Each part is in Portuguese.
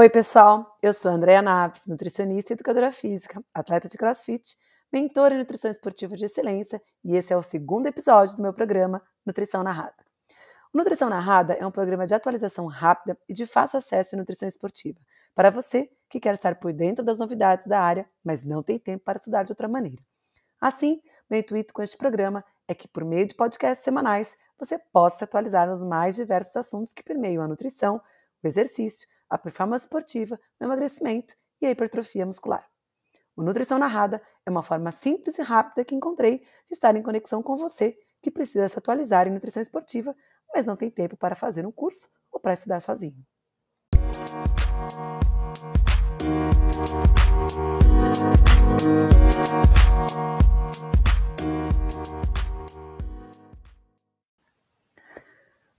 Oi, pessoal. Eu sou a Andrea Naves, nutricionista e educadora física, atleta de crossfit, mentora em nutrição esportiva de excelência, e esse é o segundo episódio do meu programa Nutrição Narrada. O Nutrição Narrada é um programa de atualização rápida e de fácil acesso em nutrição esportiva, para você que quer estar por dentro das novidades da área, mas não tem tempo para estudar de outra maneira. Assim, meu intuito com este programa é que, por meio de podcasts semanais, você possa se atualizar nos mais diversos assuntos que permeiam a nutrição, o exercício, a performance esportiva, o emagrecimento e a hipertrofia muscular. O Nutrição Narrada é uma forma simples e rápida que encontrei de estar em conexão com você que precisa se atualizar em nutrição esportiva, mas não tem tempo para fazer um curso ou para estudar sozinho.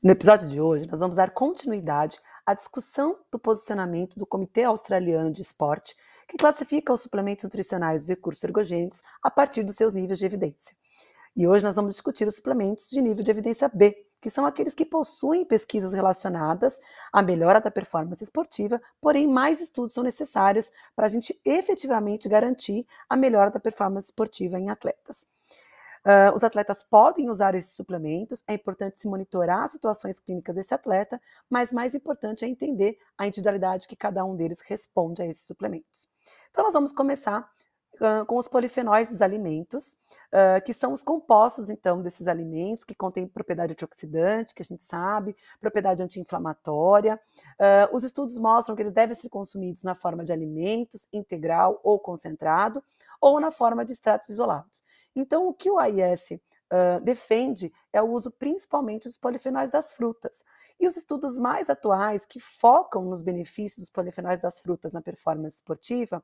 No episódio de hoje, nós vamos dar continuidade à discussão do posicionamento do Comitê Australiano de Esporte, que classifica os suplementos nutricionais e recursos ergogênicos a partir dos seus níveis de evidência. E hoje nós vamos discutir os suplementos de nível de evidência B, que são aqueles que possuem pesquisas relacionadas à melhora da performance esportiva, porém mais estudos são necessários para a gente efetivamente garantir a melhora da performance esportiva em atletas. Uh, os atletas podem usar esses suplementos, é importante se monitorar as situações clínicas desse atleta, mas mais importante é entender a individualidade que cada um deles responde a esses suplementos. Então, nós vamos começar uh, com os polifenóis dos alimentos, uh, que são os compostos, então, desses alimentos, que contêm propriedade antioxidante, que a gente sabe, propriedade anti-inflamatória. os estudos mostram que eles devem ser consumidos na forma de alimentos, integral ou concentrado, ou na forma de extratos isolados. Então, o que o AIS uh, defende é o uso principalmente dos polifenóis das frutas. E os estudos mais atuais que focam nos benefícios dos polifenóis das frutas na performance esportiva,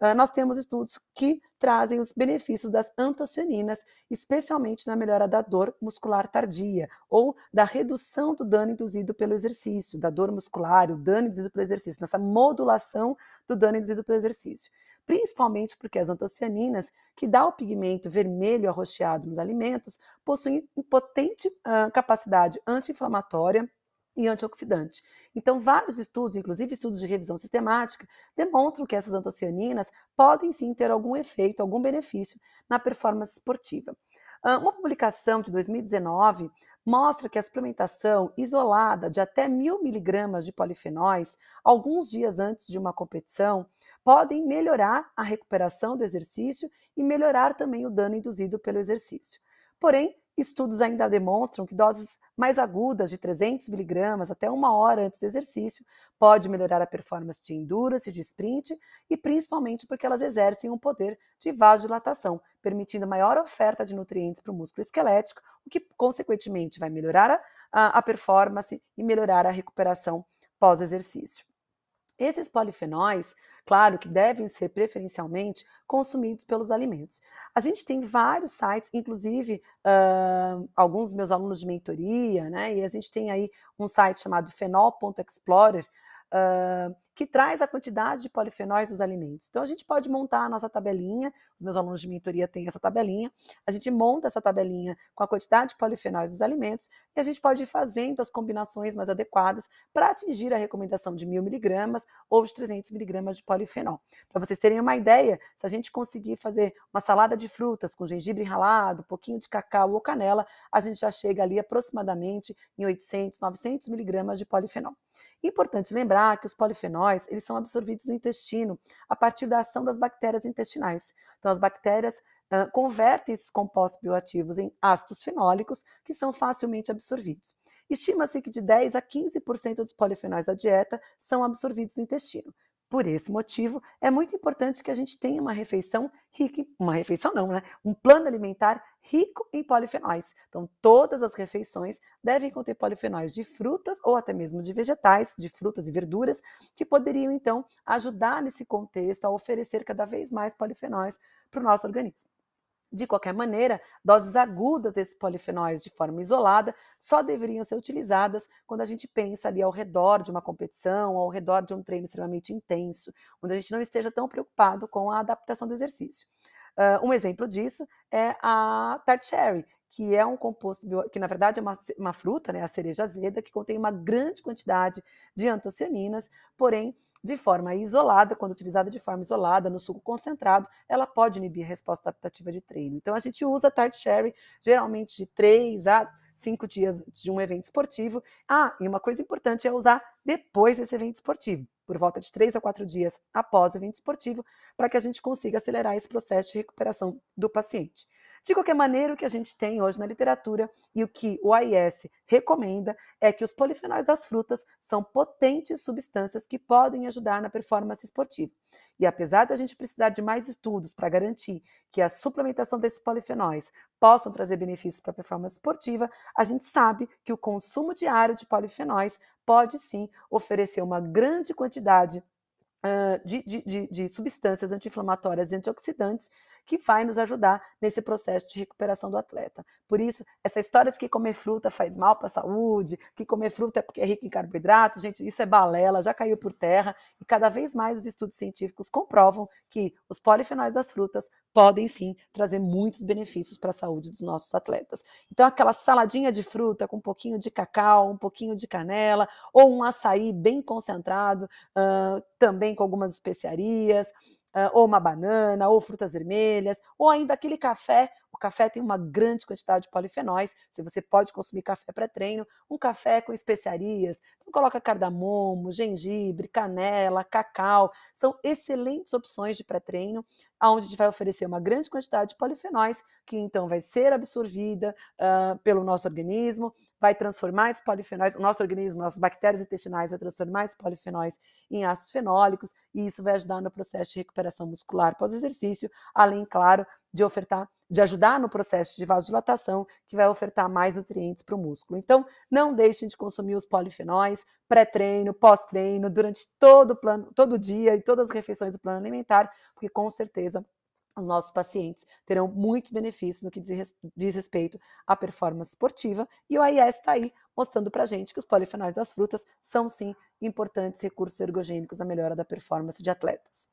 uh, nós temos estudos que trazem os benefícios das antocianinas, especialmente na melhora da dor muscular tardia ou da redução do dano induzido pelo exercício, da dor muscular, o dano induzido pelo exercício, nessa modulação do dano induzido pelo exercício principalmente porque as antocianinas, que dá o pigmento vermelho arroxeado nos alimentos, possuem potente uh, capacidade anti-inflamatória e antioxidante. Então, vários estudos, inclusive estudos de revisão sistemática, demonstram que essas antocianinas podem sim ter algum efeito, algum benefício na performance esportiva. Uma publicação de 2019 mostra que a suplementação isolada de até mil miligramas de polifenóis, alguns dias antes de uma competição, podem melhorar a recuperação do exercício e melhorar também o dano induzido pelo exercício. Porém, Estudos ainda demonstram que doses mais agudas de 300 miligramas até uma hora antes do exercício pode melhorar a performance de endurance, de sprint e principalmente porque elas exercem um poder de vasodilatação, permitindo maior oferta de nutrientes para o músculo esquelético, o que consequentemente vai melhorar a, a, performance e melhorar a recuperação pós-exercício. Esses polifenóis, claro que devem ser preferencialmente consumidos pelos alimentos. A gente tem vários sites, inclusive uh, alguns dos meus alunos de mentoria, né? E a gente tem aí um site chamado fenol.explorer, uh, que traz a quantidade de polifenóis dos alimentos. Então, a gente pode montar a nossa tabelinha, os meus alunos de mentoria têm essa tabelinha, a gente monta essa tabelinha com a quantidade de polifenóis dos alimentos e a gente pode ir fazendo as combinações mais adequadas para atingir a recomendação de 1.000 miligramas ou de 300 miligramas de polifenol. Para vocês terem uma ideia, se a gente conseguir fazer uma salada de frutas com gengibre ralado, um pouquinho de cacau ou canela, a gente já chega ali aproximadamente em 800, 900 miligramas de polifenol. Importante lembrar que os polifenóis eles são absorvidos no intestino a partir da ação das bactérias intestinais. Então, as bactérias uh, convertem esses compostos bioativos em ácidos fenólicos que são facilmente absorvidos. Estima-se que de 10 a 15% dos polifenóis da dieta são absorvidos no intestino. Por esse motivo, é muito importante que a gente tenha uma refeição rica, uma refeição não, né? Um plano alimentar rico em polifenóis. Então, todas as refeições devem conter polifenóis de frutas ou até mesmo de vegetais, de frutas e verduras, que poderiam então ajudar nesse contexto a oferecer cada vez mais polifenóis para o nosso organismo. De qualquer maneira, doses agudas desses polifenóis de forma isolada só deveriam ser utilizadas quando a gente pensa ali ao redor de uma competição, ao redor de um treino extremamente intenso, onde a gente não esteja tão preocupado com a adaptação do exercício. Uh, um exemplo disso é a tart cherry, que é um composto, bio, que na verdade é uma, uma fruta, né, a cereja azeda, que contém uma grande quantidade de antocianinas, porém, de forma isolada, quando utilizada de forma isolada, no suco concentrado, ela pode inibir a resposta adaptativa de treino. Então, a gente usa tart cherry geralmente de 3 a cinco dias antes de um evento esportivo. Ah, e uma coisa importante é usar depois desse evento esportivo, por volta de três a quatro dias após o evento esportivo, para que a gente consiga acelerar esse processo de recuperação do paciente. De qualquer maneira, o que a gente tem hoje na literatura e o que o AIS recomenda é que os polifenóis das frutas são potentes substâncias que podem ajudar na performance esportiva. E apesar da gente precisar de mais estudos para garantir que a suplementação desses polifenóis possam trazer benefícios para a performance esportiva, a gente sabe que o consumo diário de polifenóis pode sim oferecer uma grande quantidade de, de, de, substâncias anti-inflamatórias e antioxidantes que vai nos ajudar nesse processo de recuperação do atleta. Por isso, essa história de que comer fruta faz mal para a saúde, que comer fruta é porque é rico em carboidrato, gente, isso é balela, já caiu por terra, e cada vez mais os estudos científicos comprovam que os polifenóis das frutas podem sim trazer muitos benefícios para a saúde dos nossos atletas. Então, aquela saladinha de fruta com um pouquinho de cacau, um pouquinho de canela, ou um açaí bem concentrado, uh, também com algumas especiarias, ou uma banana, ou frutas vermelhas, ou ainda aquele café. O café tem uma grande quantidade de polifenóis. Se você pode consumir café pré-treino, um café com especiarias. Então, coloca cardamomo, gengibre, canela, cacau. São excelentes opções de pré-treino, onde a gente vai oferecer uma grande quantidade de polifenóis, que então vai ser absorvida uh, pelo nosso organismo, vai transformar esses polifenóis, o nosso organismo, nossas bactérias intestinais vai transformar esses polifenóis em ácidos fenólicos, e isso vai ajudar no processo de recuperação muscular pós-exercício, além, claro, de ofertar, de ajudar no processo de vasodilatação, que vai ofertar mais nutrientes para o músculo. Então, não deixem de consumir os polifenóis pré-treino, pós-treino, durante todo o plano, todo dia e todas as refeições do plano alimentar, porque com certeza os nossos pacientes terão muitos benefícios no que diz respeito à performance esportiva, e o AIS está aí mostrando para a gente que os polifenóis das frutas são sim importantes recursos ergogênicos na melhora da performance de atletas.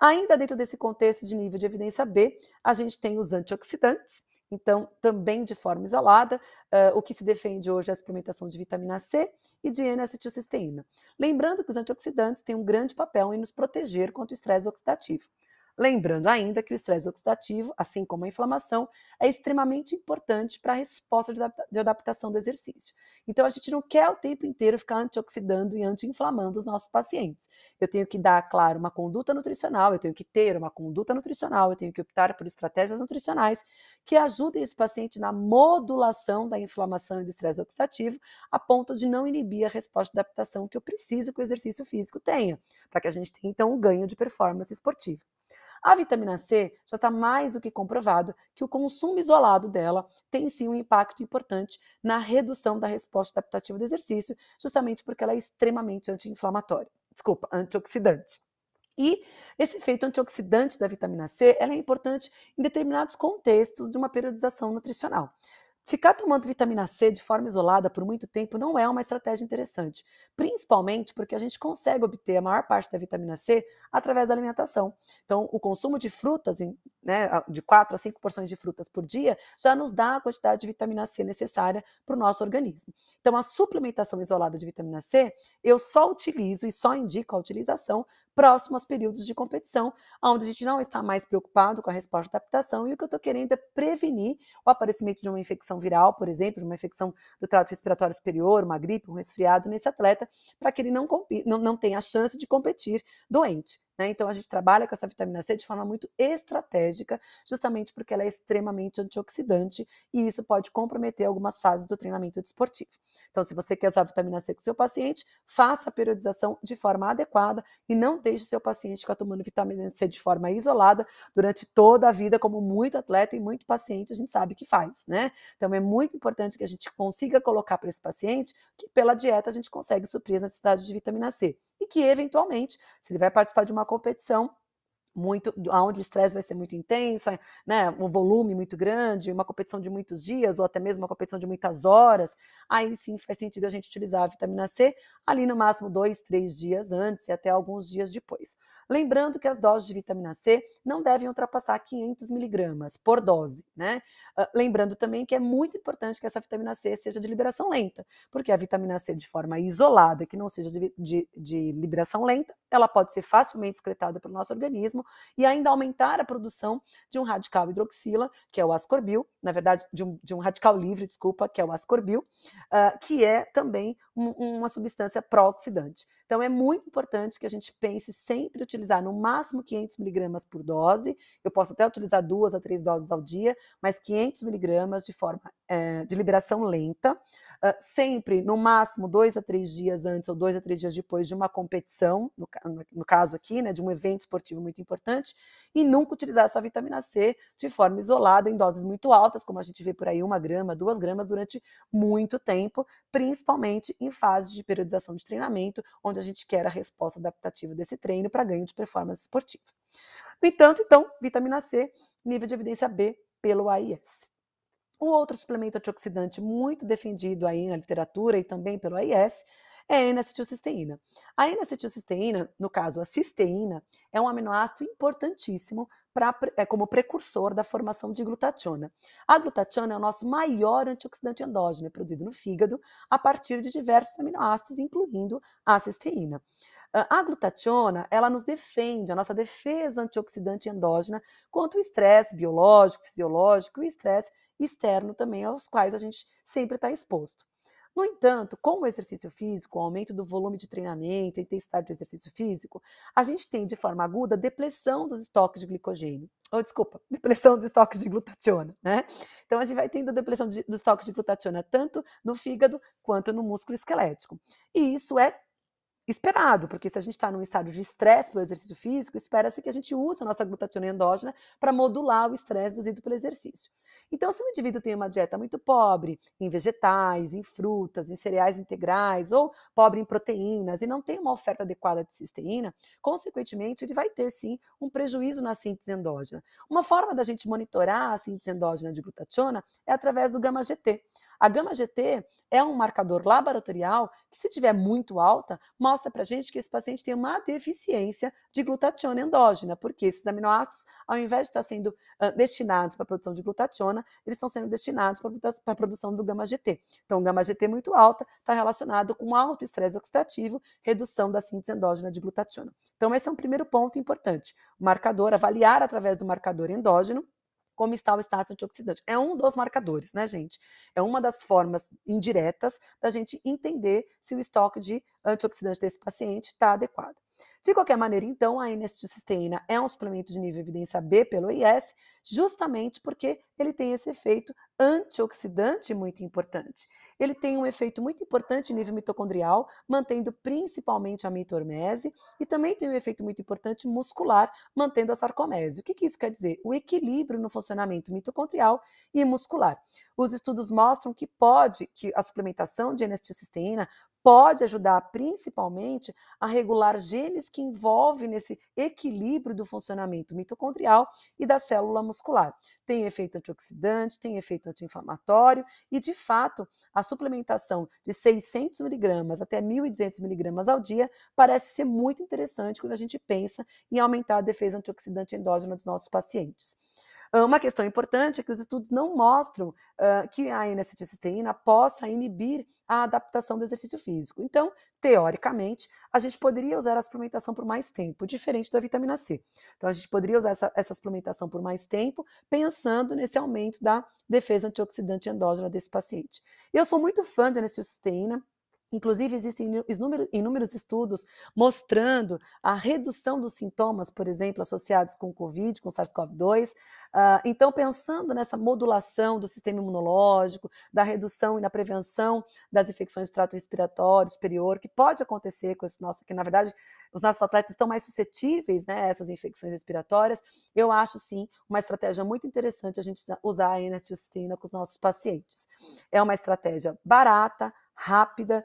Ainda dentro desse contexto de nível de evidência B, a gente tem os antioxidantes, então, também de forma isolada, uh, o que se defende hoje é a suplementação de vitamina C e de N-acetilcisteína. Lembrando que os antioxidantes têm um grande papel em nos proteger contra o estresse oxidativo. Lembrando ainda que o estresse oxidativo, assim como a inflamação, é extremamente importante para a resposta de adaptação do exercício. Então, a gente não quer o tempo inteiro ficar antioxidando e anti-inflamando os nossos pacientes. Eu tenho que dar, claro, uma conduta nutricional, eu tenho que ter uma conduta nutricional, eu tenho que optar por estratégias nutricionais que ajudem esse paciente na modulação da inflamação e do estresse oxidativo, a ponto de não inibir a resposta de adaptação que eu preciso que o exercício físico tenha, para que a gente tenha, então, um ganho de performance esportiva. A vitamina C já está mais do que comprovado que o consumo isolado dela tem sim um impacto importante na redução da resposta adaptativa do exercício, justamente porque ela é extremamente anti-inflamatória, desculpa, antioxidante. E esse efeito antioxidante da vitamina C é importante em determinados contextos de uma periodização nutricional. Ficar tomando vitamina C de forma isolada por muito tempo não é uma estratégia interessante, principalmente porque a gente consegue obter a maior parte da vitamina C através da alimentação. Então, o consumo de frutas, né, de 4 a 5 porções de frutas por dia, já nos dá a quantidade de vitamina C necessária para o nosso organismo. Então, a suplementação isolada de vitamina C, eu só utilizo e só indico a utilização próximo aos períodos de competição, onde a gente não está mais preocupado com a resposta de adaptação e o que eu estou querendo é prevenir o aparecimento de uma infecção viral, por exemplo, de uma infecção do trato respiratório superior, uma gripe, um resfriado nesse atleta, para que ele não, não, não tenha a chance de competir doente. Né? Então, a gente trabalha com essa vitamina C de forma muito estratégica, justamente porque ela é extremamente antioxidante e isso pode comprometer algumas fases do treinamento desportivo. Então, se você quer usar vitamina C com seu paciente, faça a periodização de forma adequada e não deixe o seu paciente ficar tomando vitamina C de forma isolada durante toda a vida, como muito atleta e muito paciente a gente sabe que faz, né? Então, é muito importante que a gente consiga colocar para esse paciente que pela dieta a gente consegue suprir as necessidades de vitamina C e que, eventualmente, se ele vai participar de uma competição, muito onde o estresse vai ser muito intenso, né, um volume muito grande, uma competição de muitos dias ou até mesmo uma competição de muitas horas, aí sim faz sentido a gente utilizar a vitamina C ali no máximo dois, três dias antes e até alguns dias depois. Lembrando que as doses de vitamina C não devem ultrapassar 500 miligramas por dose, né? Uh, lembrando também que é muito importante que essa vitamina C seja de liberação lenta, porque a vitamina C de forma isolada, que não seja de, de, de liberação lenta, ela pode ser facilmente excretada pelo nosso organismo e ainda aumentar a produção de um radical hidroxila, que é o ascorbil, na verdade, de um, de um radical livre, desculpa, que é o ascorbil, uh, que é também um, uma substância pró-oxidante. Então, é muito importante que a gente pense sempre utilizar no máximo 500 miligramas por dose. Eu posso até utilizar duas a três doses ao dia, mas 500 miligramas de forma é, de liberação lenta, uh, sempre no máximo dois a três dias antes ou dois a três dias depois de uma competição, no, no caso aqui, né, de um evento esportivo muito importante, e nunca utilizar essa vitamina C de forma isolada em doses muito altas, como a gente vê por aí, uma grama, duas gramas durante muito tempo, principalmente em fases de periodização de treinamento, onde a gente quer a resposta adaptativa desse treino para ganho de performance esportiva. No entanto, então, vitamina C, nível de evidência B pelo AIS. Um outro suplemento antioxidante muito defendido aí na literatura e também pelo AIS é a N-acetilcisteína. A N-acetilcisteína, no caso a cisteína, é um aminoácido importantíssimo pra, é, como precursor da formação de glutationa. A glutationa é o nosso maior antioxidante endógeno, é produzido no fígado a partir de diversos aminoácidos, incluindo a cisteína. A glutationa, ela nos defende, a nossa defesa antioxidante endógena contra o estresse biológico, fisiológico e o estresse externo também, aos quais a gente sempre está exposto. No entanto, com o exercício físico, o aumento do volume de treinamento, a intensidade do exercício físico, a gente tem de forma aguda depressão dos estoques de glicogênio. Ou, desculpa, depressão dos estoques de glutationa, né? Então, a gente vai tendo depressão de, dos estoques de glutationa tanto no fígado quanto no músculo esquelético. E isso é esperado, porque se a gente está num estado de estresse pelo exercício físico, espera-se que a gente use a nossa glutationa endógena para modular o estresse induzido pelo exercício. Então, se o indivíduo tem uma dieta muito pobre em vegetais, em frutas, em cereais integrais ou pobre em proteínas e não tem uma oferta adequada de cisteína, consequentemente, ele vai ter sim um prejuízo na síntese endógena. Uma forma da gente monitorar a síntese endógena de glutationa é através do gama GT. A gama GT é um marcador laboratorial que, se tiver muito alta, mostra para a gente que esse paciente tem uma deficiência de glutationa endógena, porque esses aminoácidos, ao invés de estar sendo uh, destinados para a produção de glutationa, eles estão sendo destinados para a produção do gama GT. Então, gama GT muito alta está relacionado com alto estresse oxidativo, redução da síntese endógena de glutationa. Então, esse é um primeiro ponto importante. O marcador, avaliar através do marcador endógeno, como está o status antioxidante. É um dos marcadores, né, gente? É uma das formas indiretas da gente entender se o estoque de antioxidante desse paciente está adequado. De qualquer maneira, então, a N-acetilcisteína é um suplemento de nível evidência B pelo IS, justamente porque ele tem esse efeito antioxidante muito importante. Ele tem um efeito muito importante em nível mitocondrial, mantendo principalmente a mitormese, e também tem um efeito muito importante muscular, mantendo a sarcomese. O que, que isso quer dizer? O equilíbrio no funcionamento mitocondrial e muscular. Os estudos mostram que pode, que a suplementação de N-acetilcisteína pode ajudar principalmente a regular genes que envolvem nesse equilíbrio do funcionamento mitocondrial e da célula muscular. Tem efeito antioxidante, tem efeito anti-inflamatório e, de fato, a suplementação de 600 miligramas até 1.200 miligramas ao dia parece ser muito interessante quando a gente pensa em aumentar a defesa antioxidante endógena dos nossos pacientes. Uma questão importante é que os estudos não mostram uh, que a N-acetilcisteína possa inibir a adaptação do exercício físico. Então, teoricamente, a gente poderia usar a suplementação por mais tempo, diferente da vitamina C. Então, a gente poderia usar essa, essa suplementação por mais tempo, pensando nesse aumento da defesa antioxidante endógena desse paciente. Eu sou muito fã de N-acetilcisteína, Inclusive, existem inúmeros estudos mostrando a redução dos sintomas, por exemplo, associados com Covid, com SARS-CoV-2. Uh, então, pensando nessa modulação do sistema imunológico, da redução e na prevenção das infecções do trato respiratório superior, que pode acontecer com esse nosso, que na verdade os nossos atletas estão mais suscetíveis né, a essas infecções respiratórias, eu acho sim uma estratégia muito interessante a gente usar a N-acetilcisteína com os nossos pacientes. É uma estratégia barata, rápida,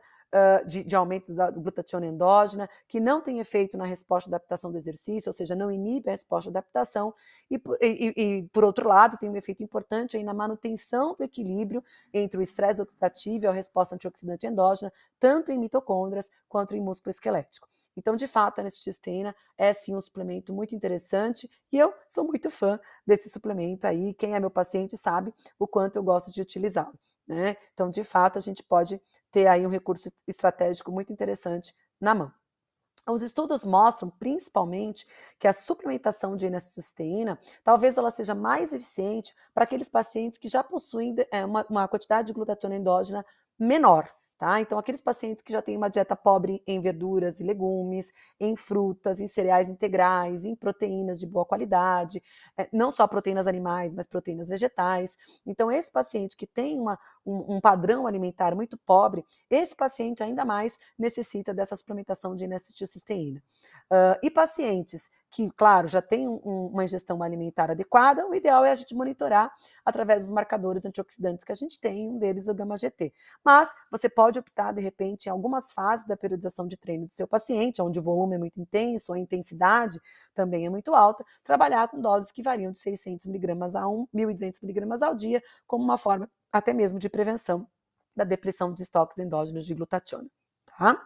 de, de, aumento da glutationa endógena, que não tem efeito na resposta de adaptação do exercício, ou seja, não inibe a resposta de adaptação, e, e, e por outro lado, tem um efeito importante aí na manutenção do equilíbrio entre o estresse oxidativo e a resposta antioxidante endógena, tanto em mitocôndrias quanto em músculo esquelético. Então, de fato, a N-acetilcisteína é sim um suplemento muito interessante e eu sou muito fã desse suplemento aí. Quem é meu paciente sabe o quanto eu gosto de utilizá-lo. Né? Então, de fato, a gente pode ter aí um recurso estratégico muito interessante na mão. Os estudos mostram, principalmente, que a suplementação de N-acetilcisteína talvez ela seja mais eficiente para aqueles pacientes que já possuem é, uma, uma quantidade de glutationa endógena menor. Tá? Então, aqueles pacientes que já têm uma dieta pobre em verduras e legumes, em frutas, em cereais integrais, em proteínas de boa qualidade, é, não só proteínas animais, mas proteínas vegetais. Então, esse paciente que tem uma, um, um, padrão alimentar muito pobre, esse paciente ainda mais necessita dessa suplementação de N-acetilcisteína. Uh, e pacientes que, claro, já têm um, uma ingestão alimentar adequada, o ideal é a gente monitorar através dos marcadores antioxidantes que a gente tem, um deles o gama-GT. Mas você pode optar, de repente, em algumas fases da periodização de treino do seu paciente, onde o volume é muito intenso, a intensidade também é muito alta, trabalhar com doses que variam de 600 mg a 1.200 mg ao dia, como uma forma até mesmo de prevenção da depressão de estoques endógenos de glutationa. Tá?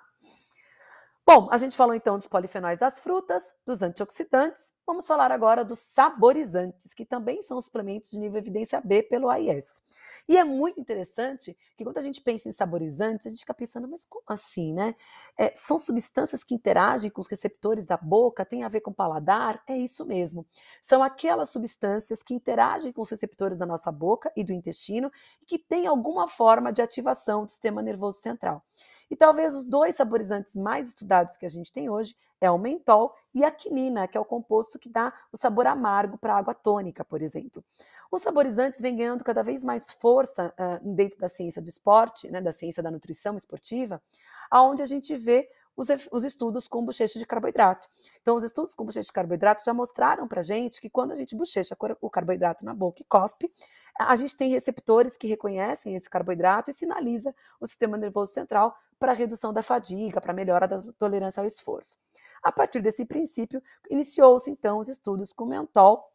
Bom, a gente falou então dos polifenóis das frutas, dos antioxidantes. Vamos falar agora dos saborizantes, que também são suplementos de nível evidência B pelo AIS. E é muito interessante que quando a gente pensa em saborizantes, a gente fica pensando, mas como assim, né? É, são substâncias que interagem com os receptores da boca, tem a ver com paladar? É isso mesmo. São aquelas substâncias que interagem com os receptores da nossa boca e do intestino e que têm alguma forma de ativação do sistema nervoso central. E talvez os dois saborizantes mais estudados que a gente tem hoje é o mentol e a quinina, que é o composto que dá o sabor amargo para a água tônica, por exemplo. Os saborizantes vêm ganhando cada vez mais força uh, dentro da ciência do esporte, né, da ciência da nutrição esportiva, aonde a gente vê os, os, estudos com bochecha de carboidrato. Então, os estudos com bochecha de carboidrato já mostraram para a gente que quando a gente bochecha o carboidrato na boca e cospe, a gente tem receptores que reconhecem esse carboidrato e sinaliza o sistema nervoso central para redução da fadiga, para melhora da tolerância ao esforço. A partir desse princípio, iniciou-se então os estudos com mentol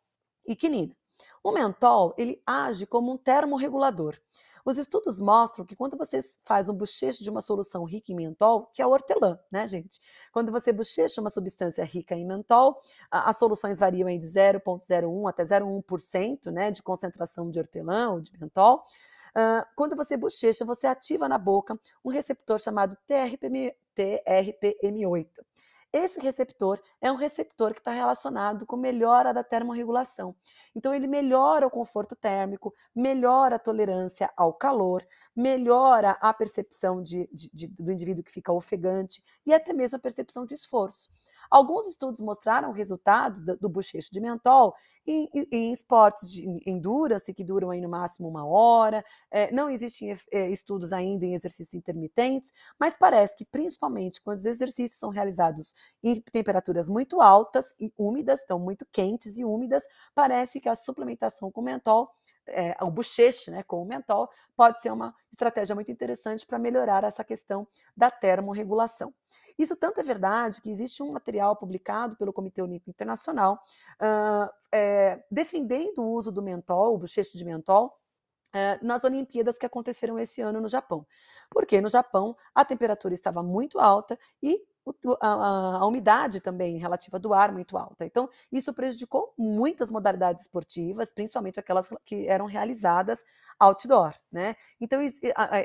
e quinina. O mentol ele age como um termorregulador. Os estudos mostram que quando você faz um bochecho de uma solução rica em mentol, que é o hortelã, né, gente? Quando você bochecha uma substância rica em mentol, as soluções variam de 0,01 até 0,1% né, de concentração de hortelã ou de mentol. Uh, quando você bochecha, você ativa na boca um receptor chamado TRPM, TRPM8. Esse receptor é um receptor que está relacionado com melhora da termorregulação. Então, ele melhora o conforto térmico, melhora a tolerância ao calor, melhora a percepção de, de, de, do indivíduo que fica ofegante e até mesmo a percepção de esforço. Alguns estudos mostraram resultados do bochecho de mentol em, em esportes de endurance, que duram aí no máximo uma hora. É, não existem é, estudos ainda em exercícios intermitentes, mas parece que, principalmente quando os exercícios são realizados em temperaturas muito altas e úmidas, estão muito quentes e úmidas, parece que a suplementação com mentol é, o bochecho né, com o mentol pode ser uma estratégia muito interessante para melhorar essa questão da termorregulação. Isso tanto é verdade que existe um material publicado pelo Comitê Olímpico Internacional uh, é, defendendo o uso do mentol, o bochecho de mentol, uh, nas Olimpíadas que aconteceram esse ano no Japão. Porque no Japão a temperatura estava muito alta e a, a, umidade também relativa do ar muito alta. Então, isso prejudicou muitas modalidades esportivas, principalmente aquelas que eram realizadas outdoor, né? Então,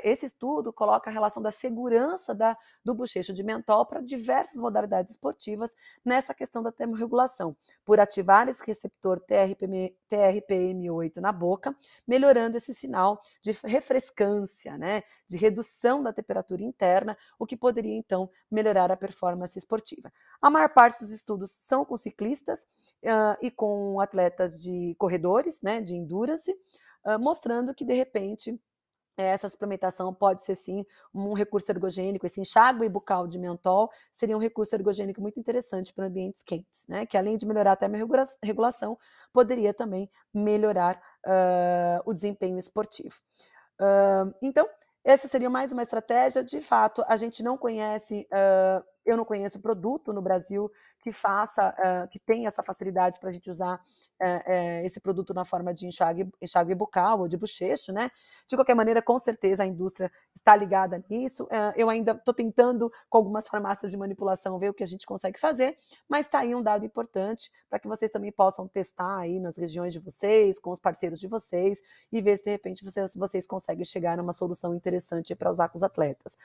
esse estudo coloca a relação da segurança da, do bochecho de mentol para diversas modalidades esportivas nessa questão da termorregulação, por ativar esse receptor TRPM, TRPM8 na boca, melhorando esse sinal de refrescância, né? De redução da temperatura interna, o que poderia, então, melhorar a performance esportiva. A maior parte dos estudos são com ciclistas uh, e com atletas de corredores, né? De endurance, mostrando que, de repente, essa suplementação pode ser sim um recurso ergogênico, esse enxágue bucal de mentol seria um recurso ergogênico muito interessante para ambientes quentes, né? Que além de melhorar a termorregulação, poderia também melhorar uh, o desempenho esportivo. Uh, então, essa seria mais uma estratégia. De fato, a gente não conhece uh, eu não conheço produto no Brasil que faça, uh, que tenha essa facilidade para a gente usar uh, uh, esse produto na forma de enxágue, enxágue bucal ou de bochecho, né? De qualquer maneira, com certeza a indústria está ligada nisso. eu ainda estou tentando, com algumas farmácias de manipulação, ver o que a gente consegue fazer, mas está aí um dado importante para que vocês também possam testar aí nas regiões de vocês, com os parceiros de vocês, e ver se de repente vocês, vocês conseguem chegar numa solução interessante para usar com os atletas.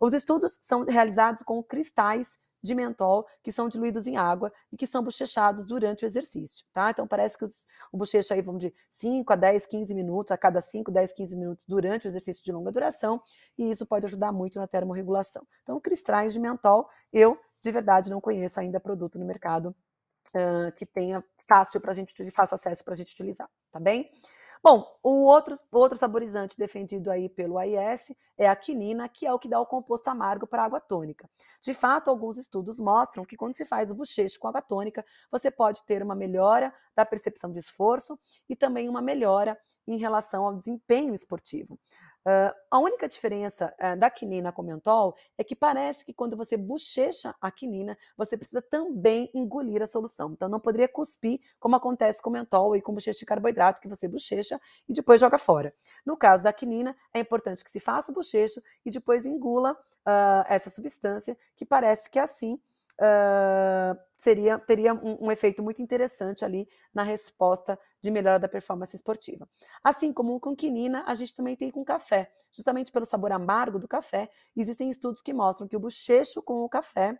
Os estudos são realizados com cristais de mentol que são diluídos em água e que são bochechados durante o exercício, tá? Então parece que os, o bochecho aí vão de 5 a 10, 15 minutos, a cada 5, 10, 15 minutos durante o exercício de longa duração, e isso pode ajudar muito na termorregulação. Então, cristais de mentol, eu de verdade não conheço ainda produto no mercado uh, que tenha fácil para a gente, de fácil acesso para a gente utilizar, tá bem? Bom, o outro, outro saborizante defendido aí pelo AIS é a quinina, que é o que dá o composto amargo para a água tônica. De fato, alguns estudos mostram que quando se faz o bochecho com água tônica, você pode ter uma melhora da percepção de esforço e também uma melhora em relação ao desempenho esportivo. Uh, a única diferença uh, da quinina com mentol é que parece que quando você bochecha a quinina, você precisa também engolir a solução. Então, não poderia cuspir, como acontece com mentol e com bochecha de carboidrato, que você bochecha e depois joga fora. No caso da quinina, é importante que se faça o bochecho e depois engula uh, essa substância, que parece que assim uh, seria, teria um, um, efeito muito interessante ali na resposta de melhora da performance esportiva. Assim como com quinina, a gente também tem com café. Justamente pelo sabor amargo do café, existem estudos que mostram que o bochecho com o café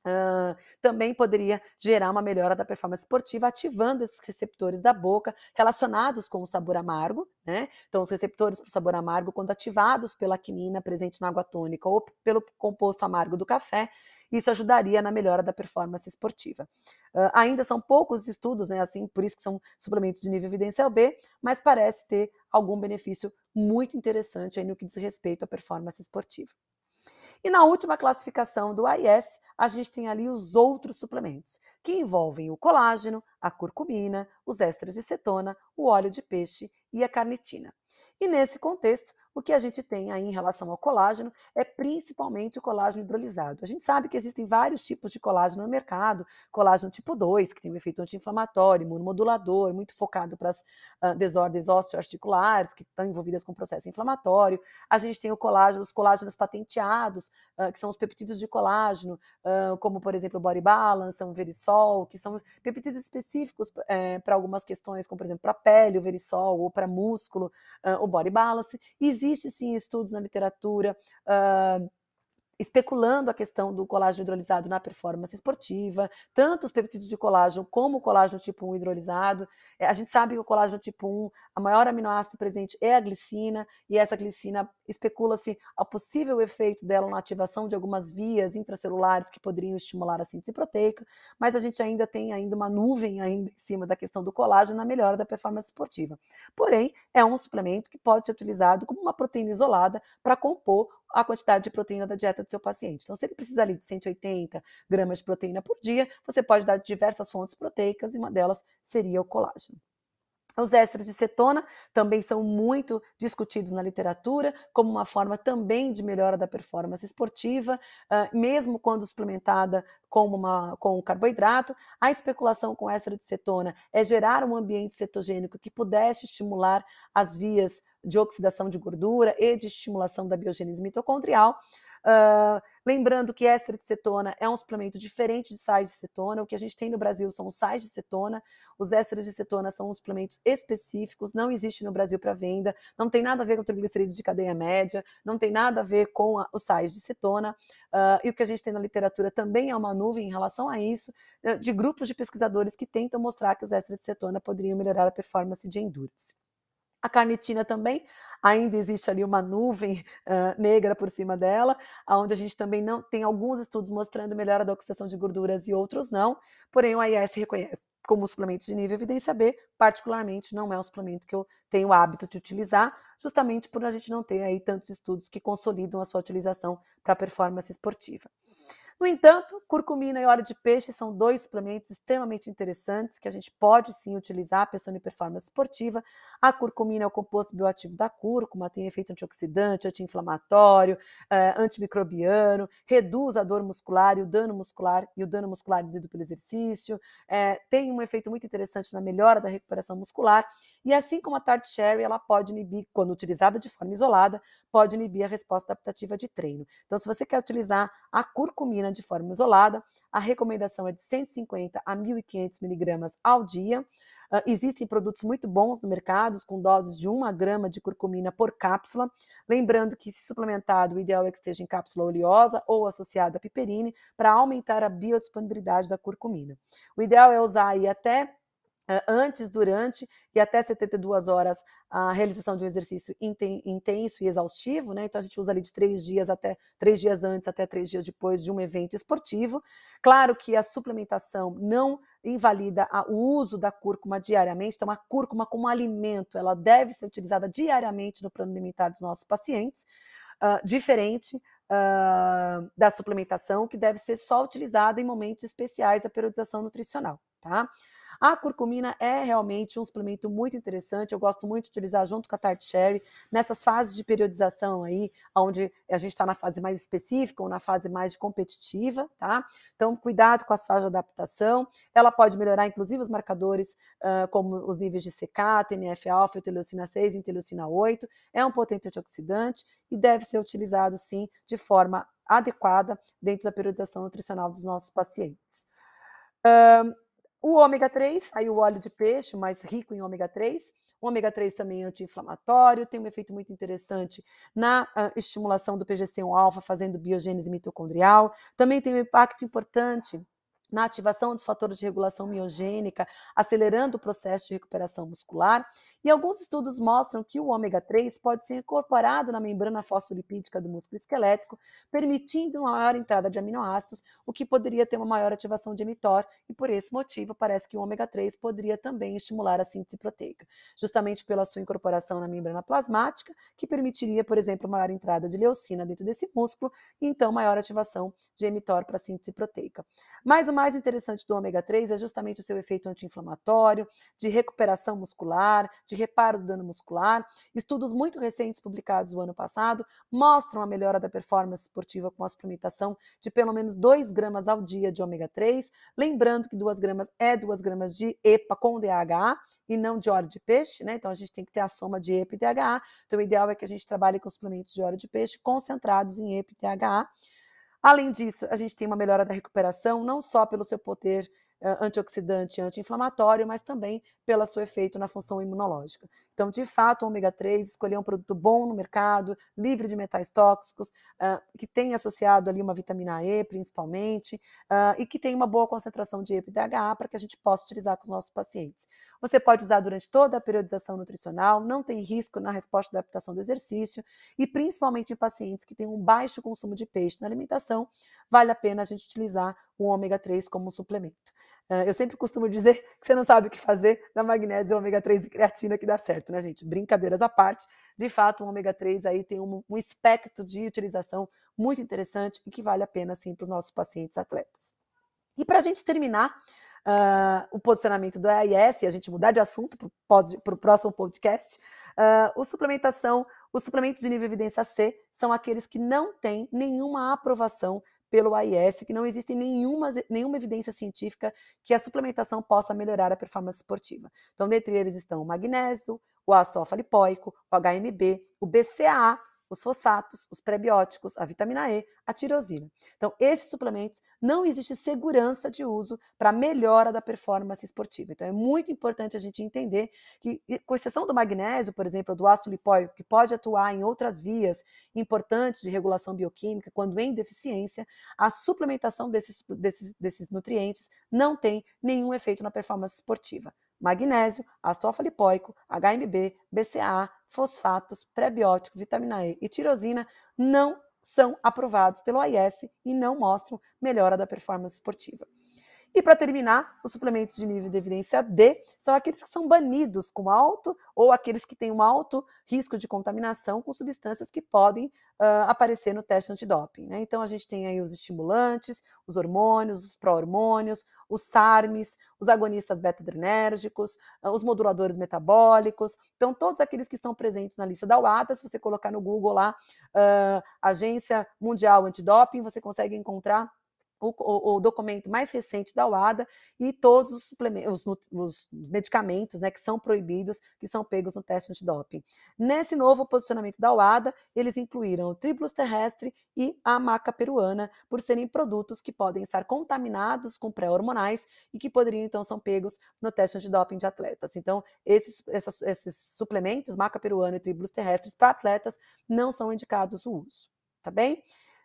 Uh, também poderia gerar uma melhora da performance esportiva, ativando esses receptores da boca relacionados com o sabor amargo, né? Então, os receptores para o sabor amargo, quando ativados pela quinina presente na água tônica ou pelo composto amargo do café, isso ajudaria na melhora da performance esportiva. Uh, ainda são poucos estudos, né, assim, por isso que são suplementos de nível evidencial B, mas parece ter algum benefício muito interessante no que diz respeito à performance esportiva. E na última classificação do AIS, a gente tem ali os outros suplementos, que envolvem o colágeno, a curcumina, os ésteres de cetona, o óleo de peixe e a carnitina. E nesse contexto, o que a gente tem aí em relação ao colágeno é principalmente o colágeno hidrolisado. A gente sabe que existem vários tipos de colágeno no mercado, colágeno tipo 2, que tem um efeito anti-inflamatório, imunomodulador, muito focado para as uh, desordens osteoarticulares, que estão envolvidas com processo inflamatório. A gente tem o colágeno, os colágenos patenteados, uh, que são os peptídeos de colágeno, uh, como por exemplo o Body Balance, o Verisol, que são peptídeos específicos eh, para algumas questões, como por exemplo para pele, o Verisol, ou para músculo, o Body Balance. Existe sim estudos na literatura uh, especulando a questão do colágeno hidrolisado na performance esportiva, tanto os peptídeos de colágeno como o colágeno tipo 1 hidrolisado. É, a gente sabe que o colágeno tipo 1, a maior aminoácido presente é a glicina, e essa glicina especula-se ao possível efeito dela na ativação de algumas vias intracelulares que poderiam estimular a síntese proteica, mas a gente ainda tem ainda uma nuvem ainda em cima da questão do colágeno na melhora da performance esportiva. Porém, é um suplemento que pode ser utilizado como uma proteína isolada para compor a quantidade de proteína da dieta do seu paciente. Então, se ele precisa ali de 180 gramas de proteína por dia, você pode dar diversas fontes proteicas e uma delas seria o colágeno. Os ésteres de cetona também são muito discutidos na literatura como uma forma também de melhora da performance esportiva, uh, mesmo quando suplementada com, uma, com carboidrato. A especulação com éster de cetona é gerar um ambiente cetogênico que pudesse estimular as vias de oxidação de gordura e de estimulação da biogênese mitocondrial. Uh, lembrando que éster de cetona é um suplemento diferente de sais de cetona. O que a gente tem no Brasil são os sais de cetona. Os ésteres de cetona são suplementos específicos, não existe no Brasil para venda, não tem nada a ver com triglicerídeos de cadeia média, não tem nada a ver com a, os sais de cetona. Uh, e o que a gente tem na literatura também é uma nuvem em relação a isso, de grupos de pesquisadores que tentam mostrar que os ésteres de cetona poderiam melhorar a performance de endurance. A carnitina também, ainda existe ali uma nuvem uh, negra por cima dela, onde a gente também não tem alguns estudos mostrando melhora da oxidação de gorduras e outros não, porém o AIS reconhece como suplemento de nível evidência B, particularmente não é um suplemento que eu tenho o hábito de utilizar, justamente por a gente não ter aí tantos estudos que consolidam a sua utilização para performance esportiva. No entanto, curcumina e óleo de peixe são dois suplementos extremamente interessantes que a gente pode sim utilizar pensando em performance esportiva. A curcumina é o composto bioativo da cúrcuma, tem efeito antioxidante, anti-inflamatório, eh, antimicrobiano, reduz a dor muscular e o dano muscular e o dano muscular induzido pelo exercício, eh, tem um efeito muito interessante na melhora da recuperação muscular e assim como a tart cherry, ela pode inibir, quando utilizada de forma isolada, pode inibir a resposta adaptativa de treino. Então, se você quer utilizar a curcumina de forma isolada, a recomendação é de 150 a 1.500 miligramas ao dia. Uh, existem produtos muito bons no mercado, com doses de 1 grama de curcumina por cápsula. Lembrando que, se suplementado, o ideal é que esteja em cápsula oleosa ou associada a piperine, para aumentar a biodisponibilidade da curcumina. O ideal é usar aí até antes, durante e até 72 horas a realização de um exercício intenso e exaustivo, né? Então a gente usa ali de três dias até três dias antes até três dias depois de um evento esportivo. Claro que a suplementação não invalida o uso da cúrcuma diariamente, então a cúrcuma como alimento ela deve ser utilizada diariamente no plano alimentar dos nossos pacientes, uh, diferente uh, da suplementação que deve ser só utilizada em momentos especiais da periodização nutricional, tá? A curcumina é realmente um suplemento muito interessante, eu gosto muito de utilizar junto com a tart cherry nessas fases de periodização aí, onde a gente está na fase mais específica ou na fase mais competitiva, tá? Então, cuidado com as fases de adaptação. Ela pode melhorar, inclusive, os marcadores uh, como os níveis de CK, TNF-alfa, interleucina 6 e interleucina 8. É um potente antioxidante e deve ser utilizado, sim, de forma adequada dentro da periodização nutricional dos nossos pacientes. O ômega 3, aí o óleo de peixe, mais rico em ômega 3. O ômega 3 também é anti-inflamatório, tem um efeito muito interessante na uh, estimulação do PGC1-alfa, fazendo biogênese mitocondrial. Também tem um impacto importante na ativação dos fatores de regulação miogênica, acelerando o processo de recuperação muscular. E alguns estudos mostram que o ômega 3 pode ser incorporado na membrana fosfolipídica do músculo esquelético, permitindo uma maior entrada de aminoácidos, o que poderia ter uma maior ativação de mTOR, e por esse motivo parece que o ômega 3 poderia também estimular a síntese proteica, justamente pela sua incorporação na membrana plasmática, que permitiria, por exemplo, maior entrada de leucina dentro desse músculo e então maior ativação de mTOR para a síntese proteica. Mais uma mais interessante do ômega 3 é justamente o seu efeito anti-inflamatório, de recuperação muscular, de reparo do dano muscular. Estudos muito recentes publicados no ano passado mostram a melhora da performance esportiva com a suplementação de pelo menos 2 gramas ao dia de ômega 3. Lembrando que 2 gramas é 2 gramas de EPA com DHA e não de óleo de peixe, né? Então a gente tem que ter a soma de EPA e DHA. Então o ideal é que a gente trabalhe com suplementos de óleo de peixe concentrados em EPA e DHA. Além disso, a gente tem uma melhora da recuperação, não só pelo seu poder antioxidante anti-inflamatório, mas também pelo seu efeito na função imunológica. Então, de fato, o ômega 3 escolher um produto bom no mercado, livre de metais tóxicos, uh, que tem associado ali uma vitamina E, principalmente, uh, e que tem uma boa concentração de EPA e DHA para que a gente possa utilizar com os nossos pacientes. Você pode usar durante toda a periodização nutricional, não tem risco na resposta da adaptação do exercício e principalmente em pacientes que têm um baixo consumo de peixe na alimentação, vale a pena a gente utilizar o ômega 3 como suplemento. Eu sempre costumo dizer que você não sabe o que fazer na magnésio, ômega 3 e creatina que dá certo, né, gente? Brincadeiras à parte, de fato, o ômega 3 aí tem um, um espectro de utilização muito interessante e que vale a pena, sim, para os nossos pacientes atletas. E para a gente terminar, uh, o posicionamento do AIS e a gente mudar de assunto para o próximo podcast, uh, o suplementação, os suplementos de nível evidência C são aqueles que não têm nenhuma aprovação pelo AIS, que não existe nenhuma, nenhuma evidência científica que a suplementação possa melhorar a performance esportiva. Então, dentre eles estão o magnésio, o ácido alfa-lipoico, o HMB, o BCAA os fosfatos, os prebióticos, a vitamina E, a tirosina. Então, esses suplementos não existe segurança de uso para melhora da performance esportiva. Então, é muito importante a gente entender que, com exceção do magnésio, por exemplo, do ácido lipóico, que pode atuar em outras vias importantes de regulação bioquímica, quando em deficiência, a suplementação desses, desses, desses nutrientes não tem nenhum efeito na performance esportiva magnésio, ácido alfa-lipoico, HMB, BCA, fosfatos, prebióticos, vitamina E e tirosina não são aprovados pelo AIS e não mostram melhora da performance esportiva. E para terminar, os suplementos de nível de evidência D são aqueles que são banidos com alto ou aqueles que têm um alto risco de contaminação com substâncias que podem uh, aparecer no teste antidoping. Né? Então a gente tem aí os estimulantes, os hormônios, os pró-hormônios, os SARMs, os agonistas beta-adrenérgicos, uh, os moduladores metabólicos. Então todos aqueles que estão presentes na lista da UADA, se você colocar no Google lá, uh, Agência Mundial Antidoping, você consegue encontrar o, o, documento mais recente da UADA e todos os, suplementos, os, os, os, medicamentos né, que são proibidos, que são pegos no teste antidoping. Nesse novo posicionamento da UADA, eles incluíram o triplos terrestre e a maca peruana, por serem produtos que podem estar contaminados com pré-hormonais e que poderiam, então, ser pegos no teste antidoping de atletas. Então, esses, essas, esses suplementos, maca peruana e triplos terrestres, para atletas, não são indicados o uso. Tá bem?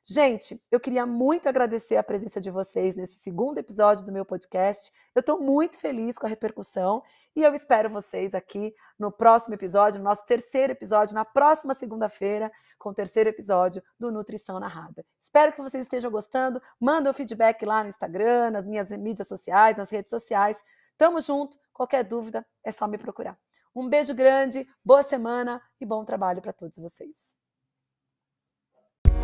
Gente, eu queria muito agradecer a presença de vocês nesse segundo episódio do meu podcast. Eu estou muito feliz com a repercussão e eu espero vocês aqui no próximo episódio, no nosso terceiro episódio, na próxima segunda-feira, com o terceiro episódio do Nutrição Narrada. Espero que vocês estejam gostando. Manda o feedback lá no Instagram, nas minhas mídias sociais, nas redes sociais. Tamo junto. Qualquer dúvida é só me procurar. Um beijo grande, boa semana e bom trabalho para todos vocês.